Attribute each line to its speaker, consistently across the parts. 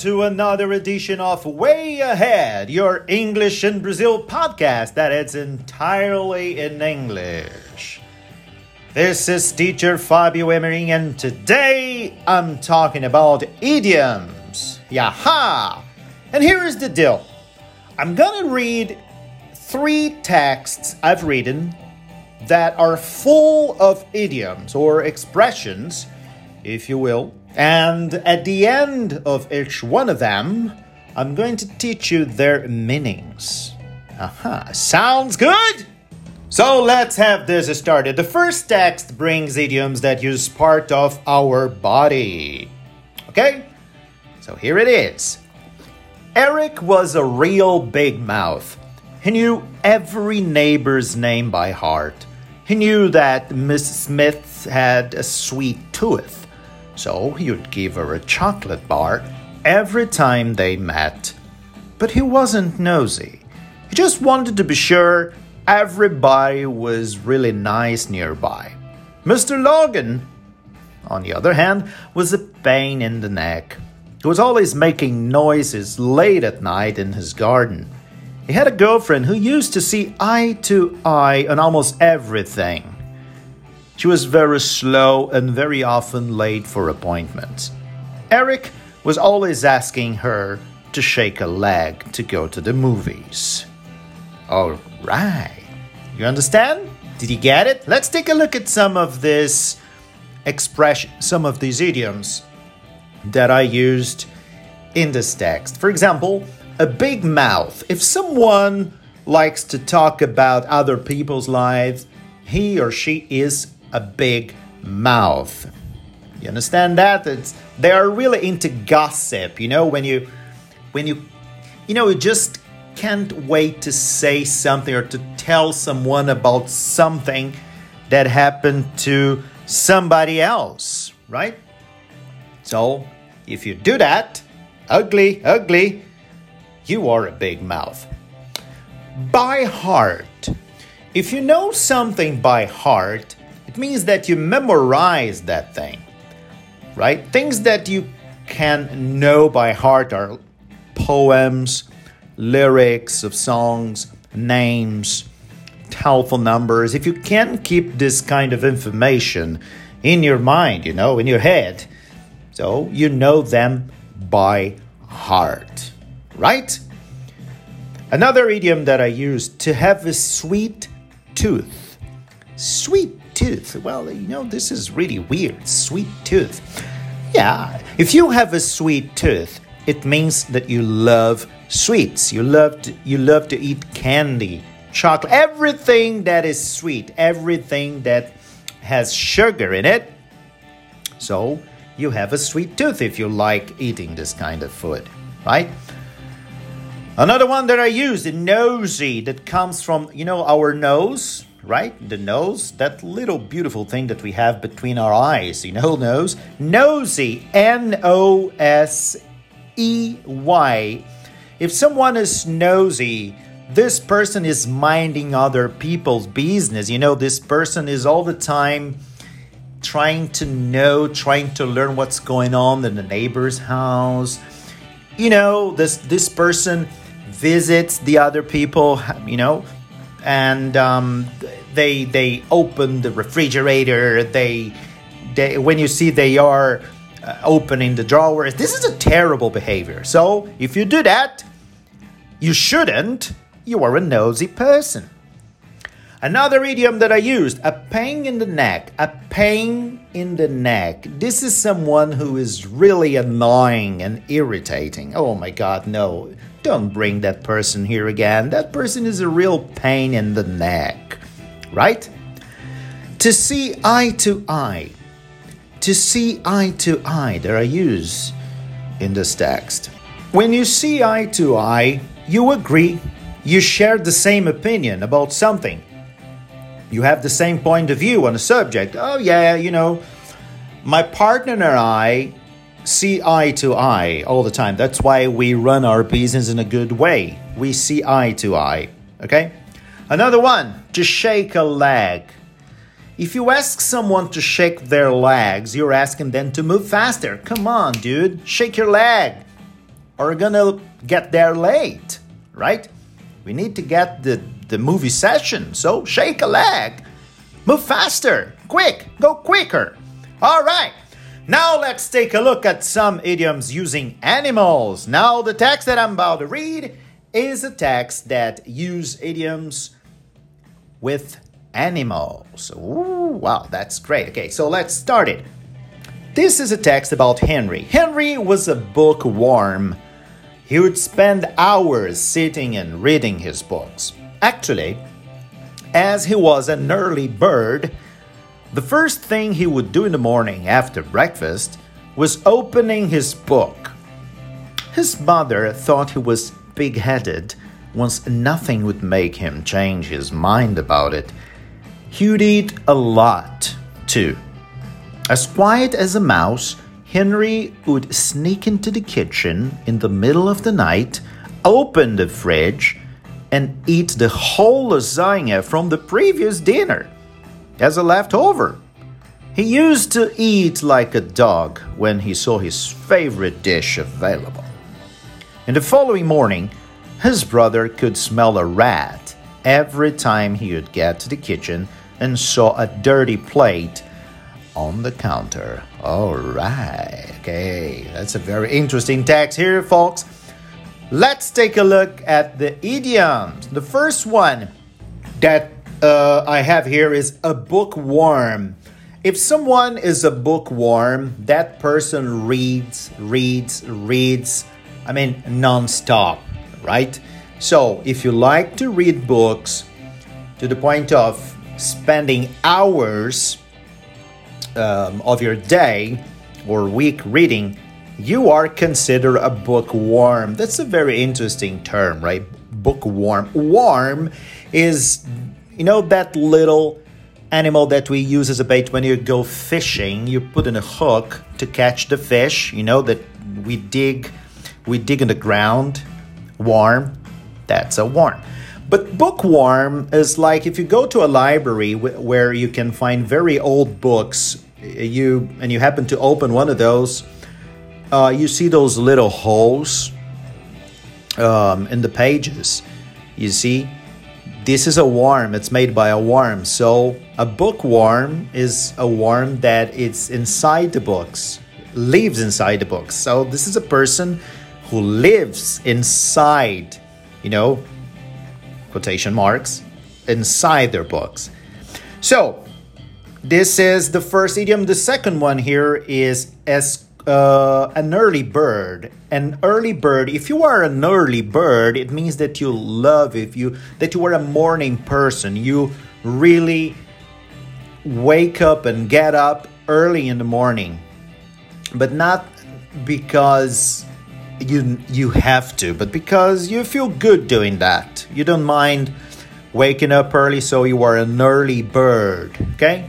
Speaker 1: to another edition of Way Ahead, your English in Brazil podcast that is entirely in English. This is teacher Fabio Emery, and today I'm talking about idioms. Yaha! And here is the deal I'm gonna read three texts I've written that are full of idioms or expressions, if you will and at the end of each one of them, I'm going to teach you their meanings. Aha, sounds good? So let's have this started. The first text brings idioms that use part of our body. Okay? So here it is. Eric was a real big mouth. He knew every neighbor's name by heart. He knew that Miss Smith had a sweet tooth so he'd give her a chocolate bar every time they met. But he wasn't nosy. He just wanted to be sure everybody was really nice nearby. Mr. Logan, on the other hand, was a pain in the neck. He was always making noises late at night in his garden. He had a girlfriend who used to see eye to eye on almost everything. She was very slow and very often late for appointments. Eric was always asking her to shake a leg to go to the movies. All right. You understand? Did you get it? Let's take a look at some of this expression, some of these idioms that I used in this text. For example, a big mouth. If someone likes to talk about other people's lives, he or she is a big mouth. You understand that? It's, they are really into gossip. You know when you when you you know you just can't wait to say something or to tell someone about something that happened to somebody else, right? So, if you do that, ugly, ugly, you are a big mouth. By heart. If you know something by heart, it means that you memorize that thing, right? Things that you can know by heart are poems, lyrics of songs, names, telephone numbers. If you can keep this kind of information in your mind, you know, in your head, so you know them by heart, right? Another idiom that I use to have a sweet tooth. Sweet tooth. Well, you know, this is really weird. Sweet tooth. Yeah, if you have a sweet tooth, it means that you love sweets. You love to, you love to eat candy, chocolate, everything that is sweet, everything that has sugar in it. So, you have a sweet tooth if you like eating this kind of food, right? Another one that I use, the nosy, that comes from, you know, our nose right? The nose, that little beautiful thing that we have between our eyes, you know, nose. Nosy, N O S E Y. If someone is nosy, this person is minding other people's business. You know, this person is all the time trying to know, trying to learn what's going on in the neighbor's house. You know, this this person visits the other people, you know, and um, they they open the refrigerator. They they when you see they are uh, opening the drawers. This is a terrible behavior. So if you do that, you shouldn't. You are a nosy person. Another idiom that I used, a pain in the neck. A pain in the neck. This is someone who is really annoying and irritating. Oh my god, no. Don't bring that person here again. That person is a real pain in the neck. Right? To see eye to eye. To see eye to eye that I use in this text. When you see eye to eye, you agree, you share the same opinion about something. You have the same point of view on a subject. Oh, yeah, you know, my partner and I see eye to eye all the time. That's why we run our business in a good way. We see eye to eye. Okay? Another one, to shake a leg. If you ask someone to shake their legs, you're asking them to move faster. Come on, dude, shake your leg. are gonna get there late, right? We need to get the, the movie session, so shake a leg. Move faster, quick, go quicker. All right, now let's take a look at some idioms using animals. Now, the text that I'm about to read is a text that use idioms with animals. Ooh, wow, that's great. Okay, so let's start it. This is a text about Henry. Henry was a bookworm. He would spend hours sitting and reading his books. Actually, as he was an early bird, the first thing he would do in the morning after breakfast was opening his book. His mother thought he was big headed once nothing would make him change his mind about it. He would eat a lot, too. As quiet as a mouse, Henry would sneak into the kitchen in the middle of the night, open the fridge, and eat the whole lasagna from the previous dinner as a leftover. He used to eat like a dog when he saw his favorite dish available. In the following morning, his brother could smell a rat every time he would get to the kitchen and saw a dirty plate on the counter. All right, okay, that's a very interesting text here, folks. Let's take a look at the idioms. The first one that uh, I have here is a bookworm. If someone is a bookworm, that person reads, reads, reads, I mean, non-stop right? So, if you like to read books to the point of spending hours um, of your day or week reading, you are considered a bookworm. That's a very interesting term, right? Bookworm. Worm is, you know, that little animal that we use as a bait when you go fishing. You put in a hook to catch the fish, you know, that we dig we dig in the ground Worm, that's a worm. But bookworm is like if you go to a library where you can find very old books, you and you happen to open one of those, uh, you see those little holes um, in the pages. You see, this is a worm. It's made by a worm. So a bookworm is a worm that it's inside the books, lives inside the books. So this is a person who lives inside, you know, quotation marks, inside their books. So, this is the first idiom. The second one here is as uh, an early bird. An early bird. If you are an early bird, it means that you love if you that you are a morning person. You really wake up and get up early in the morning, but not because you you have to, but because you feel good doing that. You don't mind waking up early, so you are an early bird. Okay.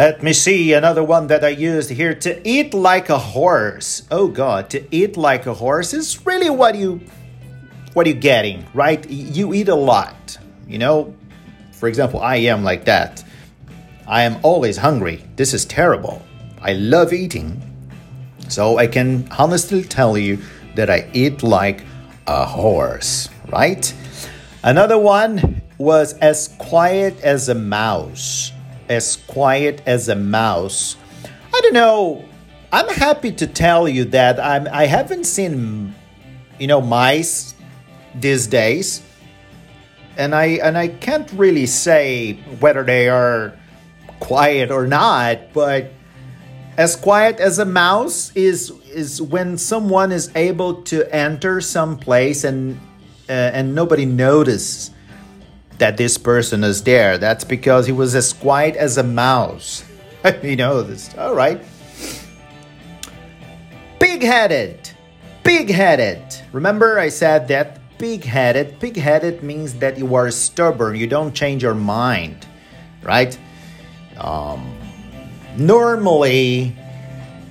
Speaker 1: Let me see another one that I used here to eat like a horse. Oh God, to eat like a horse is really what you what are you getting, right? You eat a lot. You know, for example, I am like that. I am always hungry. This is terrible. I love eating, so I can honestly tell you that I eat like a horse, right? Another one was as quiet as a mouse. As quiet as a mouse. I don't know. I'm happy to tell you that I'm, I haven't seen, you know, mice these days, and I and I can't really say whether they are quiet or not. But as quiet as a mouse is is when someone is able to enter some place and uh, and nobody notices that this person is there. That's because he was as quiet as a mouse. you know this. All right. Big-headed. Big-headed. Remember I said that big-headed. Big-headed means that you are stubborn. You don't change your mind, right? Um normally,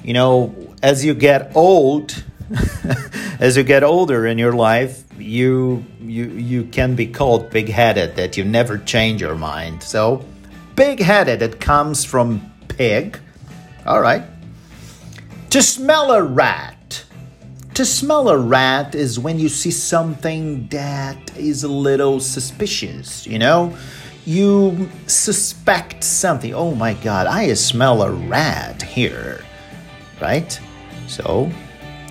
Speaker 1: you know, as you get old, as you get older in your life, you you you can be called big-headed that you never change your mind. So, big-headed it comes from pig. All right. To smell a rat. To smell a rat is when you see something that is a little suspicious, you know? You suspect something. Oh my god, I smell a rat here. Right? So,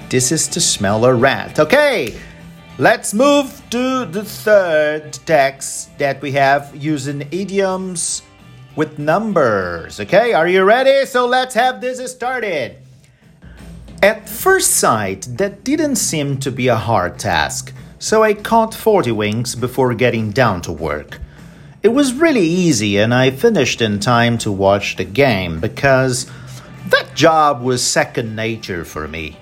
Speaker 1: this is to smell a rat. Okay, let's move to the third text that we have using idioms with numbers. Okay, are you ready? So let's have this started. At first sight, that didn't seem to be a hard task, so I caught 40 winks before getting down to work. It was really easy, and I finished in time to watch the game because that job was second nature for me.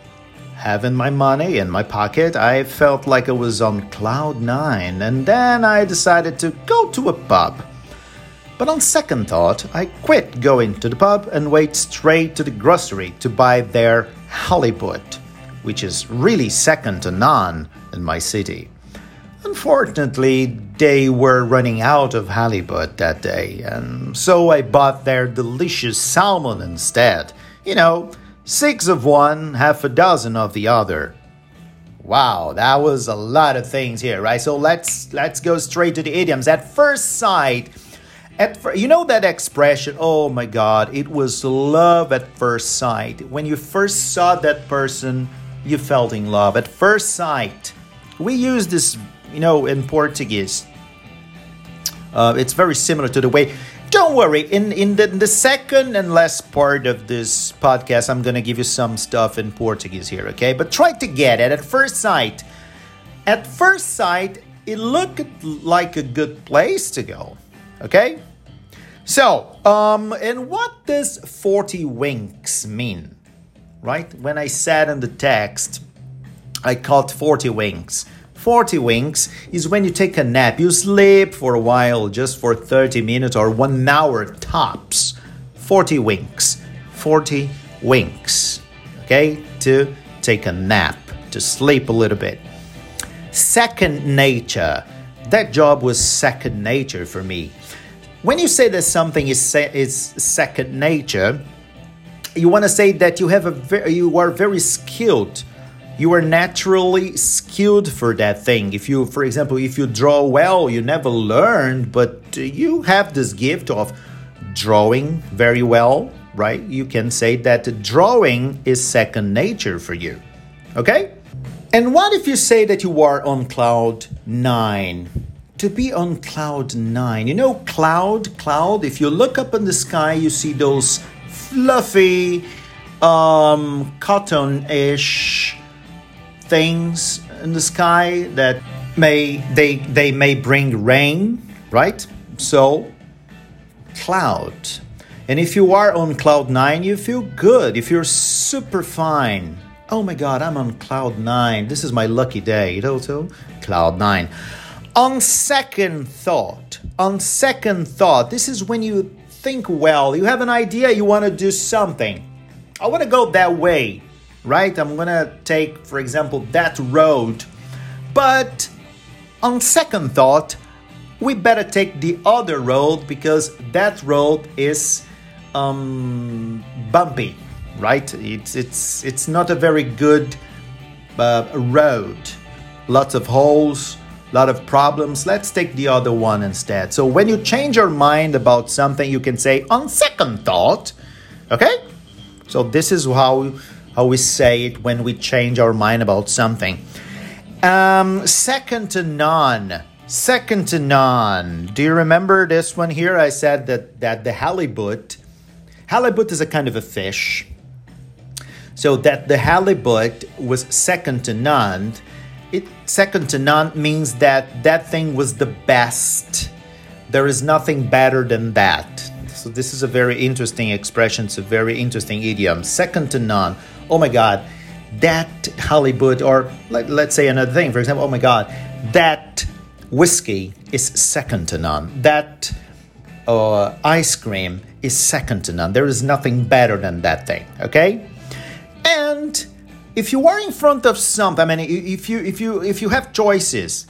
Speaker 1: Having my money in my pocket, I felt like I was on cloud nine, and then I decided to go to a pub. But on second thought, I quit going to the pub and went straight to the grocery to buy their halibut, which is really second to none in my city. Unfortunately, they were running out of halibut that day, and so I bought their delicious salmon instead. You know, six of one, half a dozen of the other. Wow, that was a lot of things here, right? So let's let's go straight to the idioms. At first sight, at fir- you know that expression, oh my God, it was love at first sight. When you first saw that person, you felt in love at first sight. We use this, you know, in Portuguese. Uh, it's very similar to the way. Don't worry. In in the, in the second and last part of this podcast, I'm gonna give you some stuff in Portuguese here, okay? But try to get it at first sight. At first sight, it looked like a good place to go. Okay? So, um, and what does 40 winks mean? Right? When I said in the text, I caught 40 winks. 40 winks is when you take a nap. You sleep for a while, just for 30 minutes or one hour tops. 40 winks. 40 winks. Okay? To take a nap, to sleep a little bit. Second nature. That job was second nature for me. When you say that something is se- is second nature, you want to say that you have a very, you are very skilled. You are naturally skilled for that thing. If you, for example, if you draw well, you never learned, but you have this gift of drawing very well, right? You can say that drawing is second nature for you. Okay? And what if you say that you are on cloud nine? To be on cloud nine. You know, cloud, cloud, if you look up in the sky, you see those fluffy, um, cotton ish things in the sky that may they they may bring rain right? So cloud. And if you are on cloud nine you feel good. If you're super fine oh my god i'm on cloud nine. This is my lucky day toto cloud nine. On second thought on second thought this is when you think well you have an idea you want to do something. I want to go that way right? I'm gonna take, for example, that road. But on second thought, we better take the other road because that road is um, bumpy, right? It's it's it's not a very good uh, road. Lots of holes, lot of problems. Let's take the other one instead. So when you change your mind about something, you can say on second thought. Okay? So this is how how we say it when we change our mind about something. Um, second to none. Second to none. Do you remember this one here? I said that, that the halibut, halibut is a kind of a fish. So that the halibut was second to none. It second to none means that that thing was the best. There is nothing better than that. So this is a very interesting expression. It's a very interesting idiom. Second to none. Oh my God, that halibut, or let, let's say another thing. For example, oh my God, that whiskey is second to none. That uh, ice cream is second to none. There is nothing better than that thing. Okay, and if you are in front of something, I mean, if you if you if you have choices,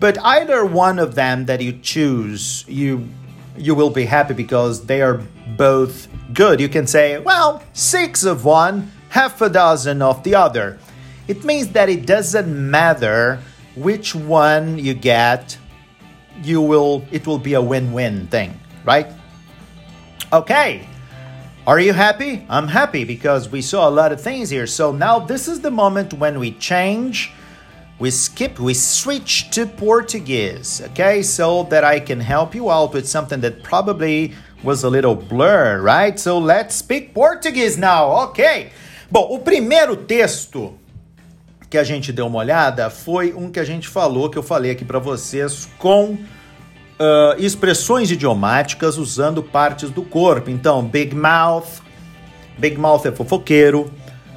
Speaker 1: but either one of them that you choose, you you will be happy because they are both good. You can say, well, six of one, half a dozen of the other. It means that it doesn't matter which one you get, you will it will be a win-win thing, right? Okay. Are you happy? I'm happy because we saw a lot of things here. So now this is the moment when we change, we skip, we switch to Portuguese, okay? So that I can help you out with something that probably was a little blur, right? So let's speak Portuguese now, ok? Bom, o primeiro texto que a gente deu uma olhada foi um que a gente falou, que eu falei aqui para vocês, com uh, expressões idiomáticas usando partes do corpo. Então, big mouth, big mouth é fofoqueiro,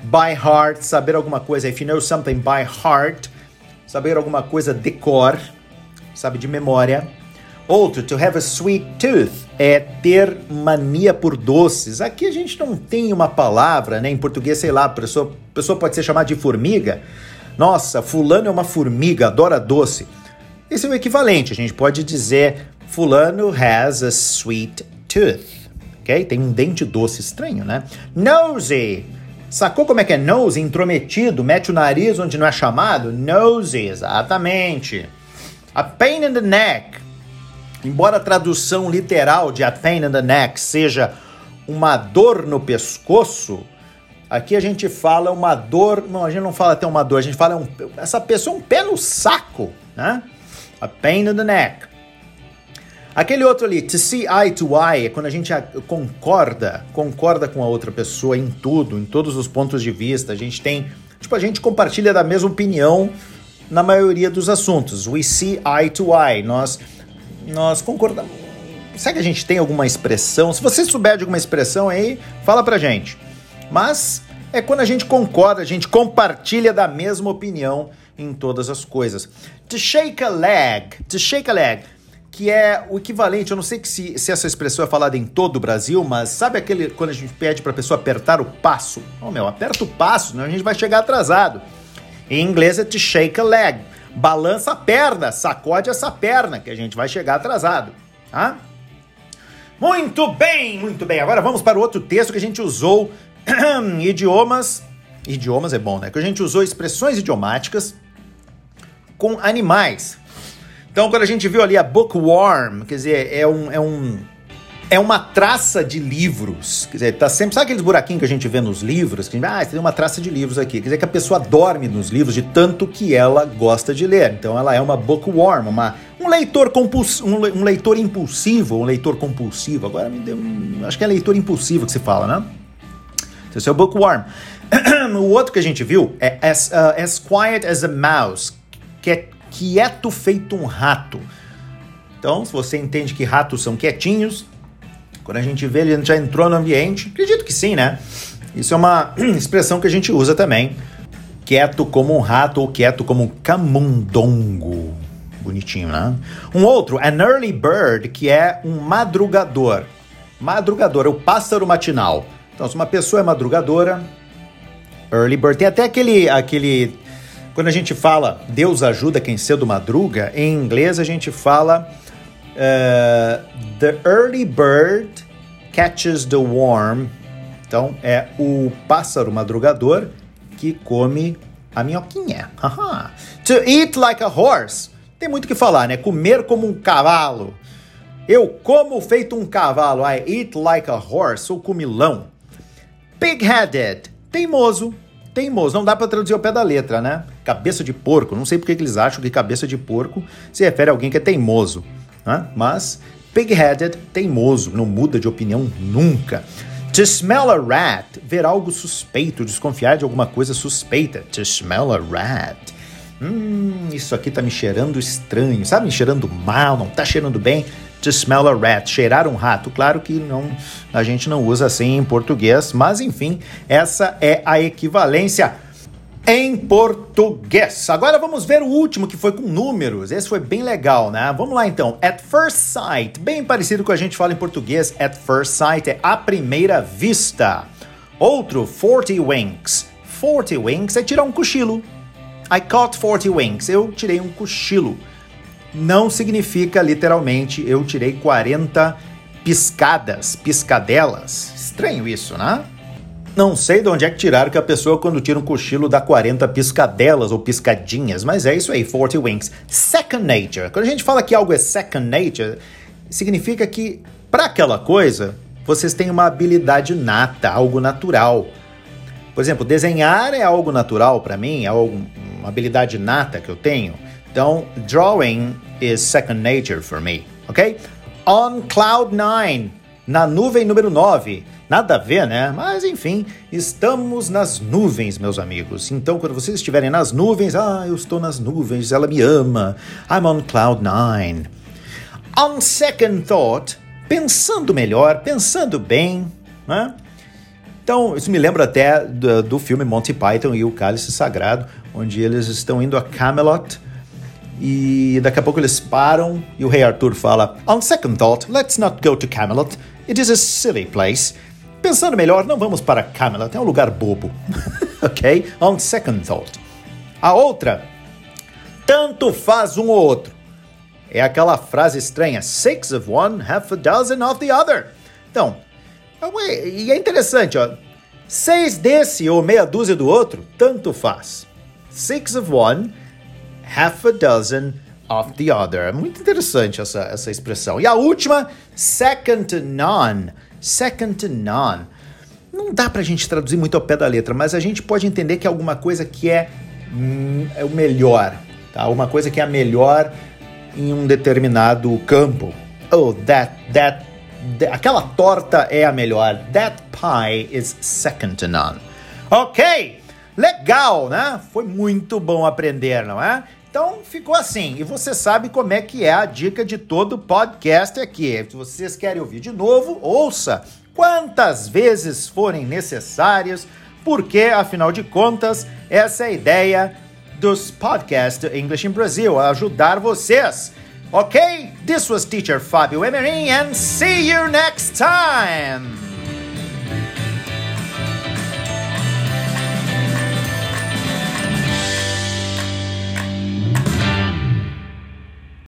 Speaker 1: by heart, saber alguma coisa, if you know something by heart, saber alguma coisa de cor, sabe, de memória. Outro, to have a sweet tooth, é ter mania por doces. Aqui a gente não tem uma palavra, né? Em português, sei lá, a pessoa, a pessoa pode ser chamada de formiga. Nossa, fulano é uma formiga, adora doce. Esse é o equivalente. A gente pode dizer fulano has a sweet tooth. Ok? Tem um dente doce estranho, né? Nosy. Sacou como é que é nose? Intrometido, mete o nariz onde não é chamado? Nosy, exatamente. A pain in the neck. Embora a tradução literal de a pain in the neck seja uma dor no pescoço, aqui a gente fala uma dor. Não, a gente não fala até uma dor, a gente fala um, essa pessoa um pé no saco, né? A pain in the neck. Aquele outro ali, to see eye to eye, é quando a gente concorda, concorda com a outra pessoa em tudo, em todos os pontos de vista. A gente tem, tipo, a gente compartilha da mesma opinião na maioria dos assuntos. We see eye to eye. Nós, nós concordamos. Será que a gente tem alguma expressão? Se você souber de alguma expressão aí, fala pra gente. Mas é quando a gente concorda, a gente compartilha da mesma opinião em todas as coisas. To shake a leg, to shake a leg, que é o equivalente, eu não sei que se, se essa expressão é falada em todo o Brasil, mas sabe aquele quando a gente pede para pessoa apertar o passo? Oh meu, aperta o passo, né? a gente vai chegar atrasado. Em inglês é to shake a leg. Balança a perna, sacode essa perna, que a gente vai chegar atrasado. Tá? Muito bem, muito bem. Agora vamos para o outro texto que a gente usou idiomas. Idiomas é bom, né? Que a gente usou expressões idiomáticas com animais. Então, quando a gente viu ali a bookworm, quer dizer, é um, é um é uma traça de livros. Quer dizer, tá sempre. Sabe aqueles buraquinhos que a gente vê nos livros? Que, ah, tem uma traça de livros aqui. Quer dizer que a pessoa dorme nos livros de tanto que ela gosta de ler. Então ela é uma bookworm, uma, um leitor compuls, um, um leitor impulsivo, um leitor compulsivo. Agora me deu. Acho que é leitor impulsivo que se fala, né? Esse é o bookworm. o outro que a gente viu é as, uh, as quiet as a mouse, que é quieto feito um rato. Então, se você entende que ratos são quietinhos, quando a gente vê ele já entrou no ambiente, acredito que sim, né? Isso é uma expressão que a gente usa também. Quieto como um rato ou quieto como um camundongo. Bonitinho, né? Um outro, an early bird, que é um madrugador. Madrugador, é o pássaro matinal. Então, se uma pessoa é madrugadora, early bird, tem até aquele, aquele quando a gente fala Deus ajuda quem cedo madruga, em inglês a gente fala uh, The early bird catches the worm. Então é o pássaro madrugador que come a minhoquinha. to eat like a horse. Tem muito que falar, né? Comer como um cavalo. Eu como feito um cavalo. I eat like a horse. Sou comilão. Pig-headed. Teimoso teimoso. Não dá para traduzir ao pé da letra, né? Cabeça de porco. Não sei porque que eles acham que cabeça de porco se refere a alguém que é teimoso. Né? Mas pig-headed, teimoso, não muda de opinião nunca. To smell a rat, ver algo suspeito, desconfiar de alguma coisa suspeita. To smell a rat. Hum, isso aqui tá me cheirando estranho, sabe? Me cheirando mal, não tá cheirando bem to smell a rat, cheirar um rato. Claro que não, a gente não usa assim em português, mas enfim, essa é a equivalência em português. Agora vamos ver o último que foi com números. Esse foi bem legal, né? Vamos lá então. At first sight, bem parecido com a gente fala em português. At first sight é à primeira vista. Outro, 40 winks. 40 winks é tirar um cochilo. I caught 40 winks. Eu tirei um cochilo não significa literalmente eu tirei 40 piscadas, piscadelas. Estranho isso, né? Não sei de onde é que tiraram que a pessoa, quando tira um cochilo, dá 40 piscadelas ou piscadinhas, mas é isso aí, 40 winks. Second nature. Quando a gente fala que algo é second nature, significa que, para aquela coisa, vocês têm uma habilidade nata, algo natural. Por exemplo, desenhar é algo natural para mim, é uma habilidade nata que eu tenho. Então, drawing is second nature for me, ok? On cloud nine, na nuvem número 9. Nada a ver, né? Mas enfim, estamos nas nuvens, meus amigos. Então, quando vocês estiverem nas nuvens, ah, eu estou nas nuvens, ela me ama. I'm on cloud nine. On second thought, pensando melhor, pensando bem, né? Então, isso me lembra até do, do filme Monty Python e o Cálice Sagrado, onde eles estão indo a Camelot e daqui a pouco eles param e o rei Arthur fala: On second thought, let's not go to Camelot. It is a silly place. Pensando melhor, não vamos para Camelot, é um lugar bobo. ok? On second thought. A outra, tanto faz um ou outro. É aquela frase estranha, six of one, half a dozen of the other. Então, é e é interessante, ó. Seis desse ou meia dúzia do outro, tanto faz. Six of one, half a dozen of the other. É muito interessante essa, essa expressão. E a última, second to none second to none. Não dá pra gente traduzir muito ao pé da letra, mas a gente pode entender que é alguma coisa que é, hum, é o melhor, tá? Uma coisa que é a melhor em um determinado campo. Oh, that, that, that, aquela torta é a melhor. That pie is second to none. Ok, legal, né? Foi muito bom aprender, não é? Então ficou assim. E você sabe como é que é a dica de todo podcast aqui. Se vocês querem ouvir de novo, ouça quantas vezes forem necessárias, porque afinal de contas, essa é a ideia dos podcasts English in Brazil, ajudar vocês. Ok? This was teacher Fábio Emery and see you next time.